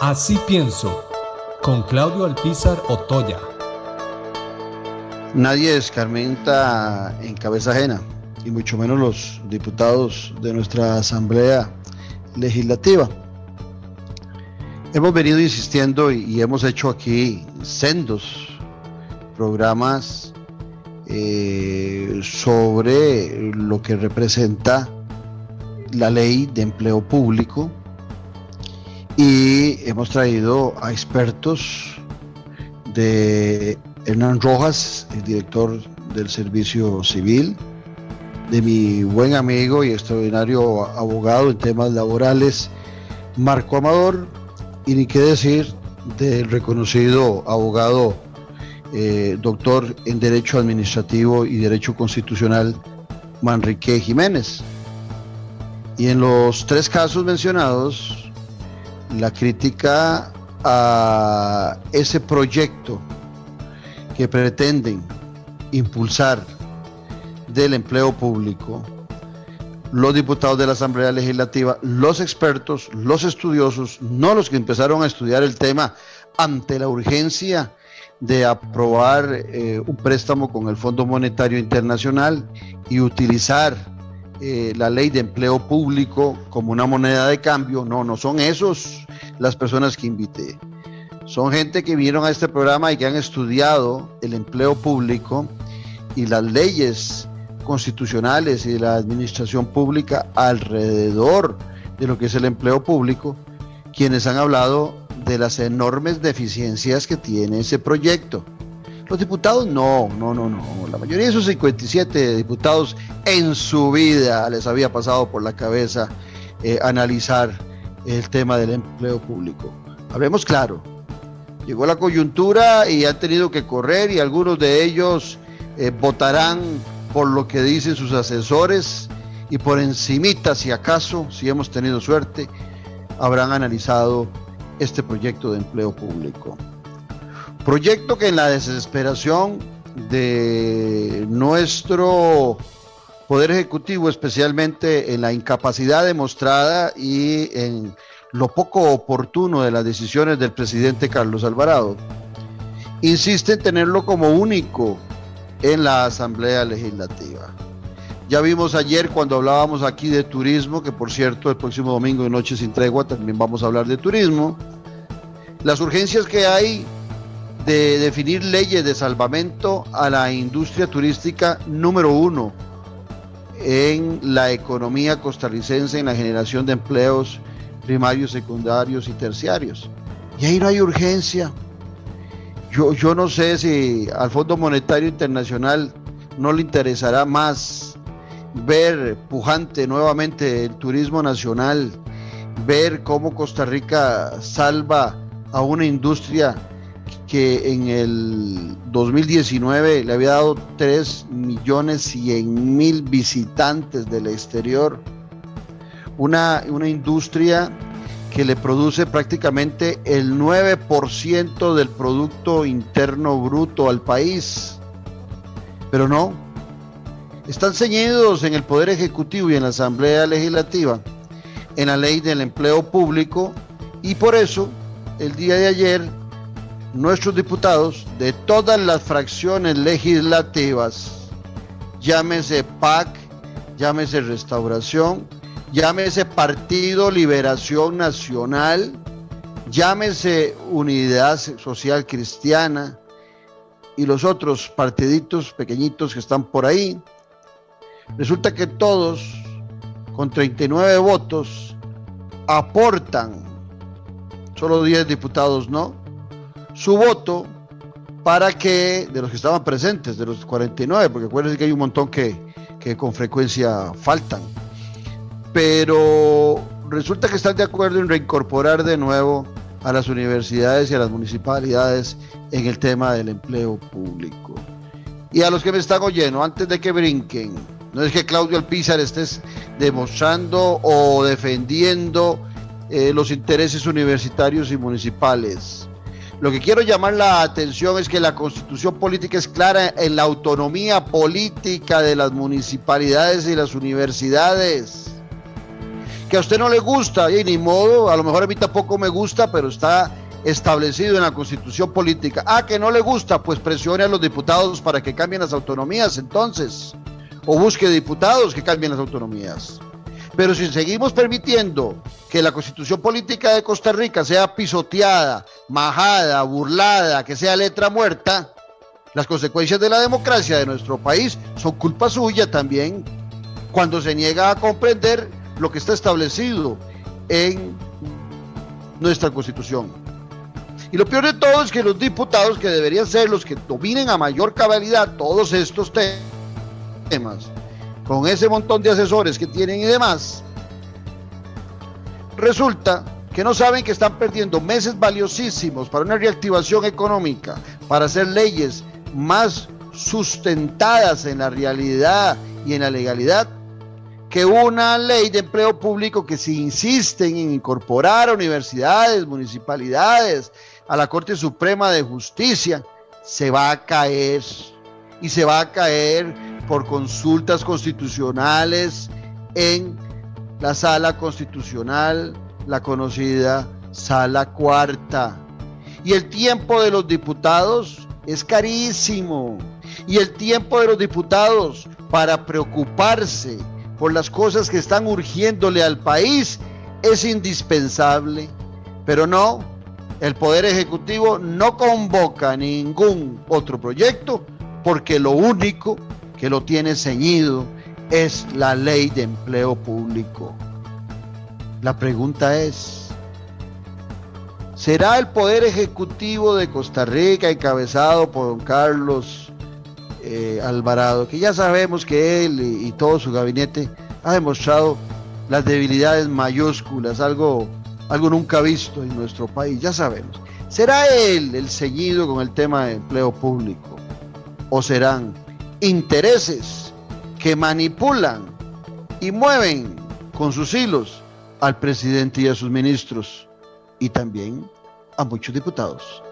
Así pienso, con Claudio Alpizar Otoya. Nadie escarmenta en cabeza ajena, y mucho menos los diputados de nuestra Asamblea Legislativa. Hemos venido insistiendo y, hemos hecho aquí sendos programas eh, sobre lo que representa la ley de empleo público y hemos traído a expertos de Hernán Rojas, el director del Servicio Civil, de mi buen amigo y extraordinario abogado en temas laborales, Marco Amador, y ni qué decir del reconocido abogado, eh, doctor en Derecho Administrativo y Derecho Constitucional, Manrique Jiménez. Y en los tres casos mencionados, la crítica a ese proyecto que pretenden impulsar del empleo público, los diputados de la Asamblea Legislativa, los expertos, los estudiosos, no los que empezaron a estudiar el tema ante la urgencia de aprobar eh, un préstamo con el Fondo Monetario Internacional y utilizar eh, la ley de empleo público como una moneda de cambio. No, no son esos las personas que invité. Son gente que vinieron a este programa y que han estudiado el empleo público y las leyes constitucionales y la administración pública alrededor de lo que es el empleo público, quienes han hablado de las enormes deficiencias que tiene ese proyecto. Los diputados no, no, no, no. La mayoría de esos 57 diputados en su vida les había pasado por la cabeza eh, analizar el tema del empleo público. Hablemos claro, llegó la coyuntura y han tenido que correr y algunos de ellos eh, votarán por lo que dicen sus asesores y por encimita, si acaso, si hemos tenido suerte, habrán analizado este proyecto de empleo público. Proyecto que en la desesperación de nuestro Poder Ejecutivo, especialmente en la incapacidad demostrada y en lo poco oportuno de las decisiones del presidente Carlos Alvarado. Insiste en tenerlo como único en la Asamblea Legislativa. Ya vimos ayer cuando hablábamos aquí de turismo, que por cierto el próximo domingo de Noche sin Tregua también vamos a hablar de turismo, las urgencias que hay de definir leyes de salvamento a la industria turística número uno en la economía costarricense, en la generación de empleos primarios, secundarios y terciarios. Y ahí no hay urgencia. Yo, yo no sé si al Fondo Monetario Internacional no le interesará más ver pujante nuevamente el turismo nacional, ver cómo Costa Rica salva a una industria que en el 2019 le había dado 3 millones 100 mil visitantes del exterior una, industria que le produce prácticamente el 9% del Producto Interno Bruto al país. Pero no, están ceñidos en el Poder Ejecutivo y en la Asamblea Legislativa, en la ley del empleo público, y por eso el día de ayer nuestros diputados de todas las fracciones legislativas, llámese PAC, llámese Restauración, llámese Partido Liberación Nacional, llámese Unidad Social Cristiana y los otros partiditos pequeñitos que están por ahí, resulta que todos, con 39 votos, aportan, solo 10 diputados no, su voto para que, de los que estaban presentes, de los 49, porque acuérdense que hay un montón que, que con frecuencia faltan pero resulta que están de acuerdo en reincorporar de nuevo a las universidades y a las municipalidades en el tema del empleo público. Y a los que me están oyendo, antes de que brinquen, no es que Claudio Alpizar estés demostrando o defendiendo eh, los intereses universitarios y municipales. Lo que quiero llamar la atención es que la constitución política es clara en la autonomía política de las municipalidades y las universidades que a usted no le gusta, y ni modo, a lo mejor a mí tampoco me gusta, pero está establecido en la constitución política. Ah, que no le gusta, pues presione a los diputados para que cambien las autonomías entonces, o busque diputados que cambien las autonomías. Pero si seguimos permitiendo que la constitución política de Costa Rica sea pisoteada, majada, burlada, que sea letra muerta, las consecuencias de la democracia de nuestro país son culpa suya también cuando se niega a comprender lo que está establecido en nuestra constitución. Y lo peor de todo es que los diputados, que deberían ser los que dominen a mayor cabalidad todos estos temas, con ese montón de asesores que tienen y demás, resulta que no saben que están perdiendo meses valiosísimos para una reactivación económica, para hacer leyes más sustentadas en la realidad y en la legalidad, que una ley de empleo público que si insisten en incorporar universidades, municipalidades, a la Corte Suprema de Justicia, se va a caer. Y se va a caer por consultas constitucionales en la sala constitucional, la conocida sala cuarta. Y el tiempo de los diputados es carísimo. Y el tiempo de los diputados para preocuparse por las cosas que están urgiéndole al país es indispensable. Pero no, el Poder Ejecutivo no convoca ningún otro proyecto porque lo único que lo tiene ceñido es la ley de empleo público. La pregunta es, ¿será el Poder Ejecutivo de Costa Rica encabezado por don Carlos eh, Alvarado, que ya sabemos que él y, todo su gabinete ha demostrado las debilidades mayúsculas, algo, algo nunca visto en nuestro país, ya sabemos. ¿Será él el ceñido con el tema de empleo público? ¿O serán intereses que manipulan y mueven con sus hilos al presidente y a sus ministros y también a muchos diputados?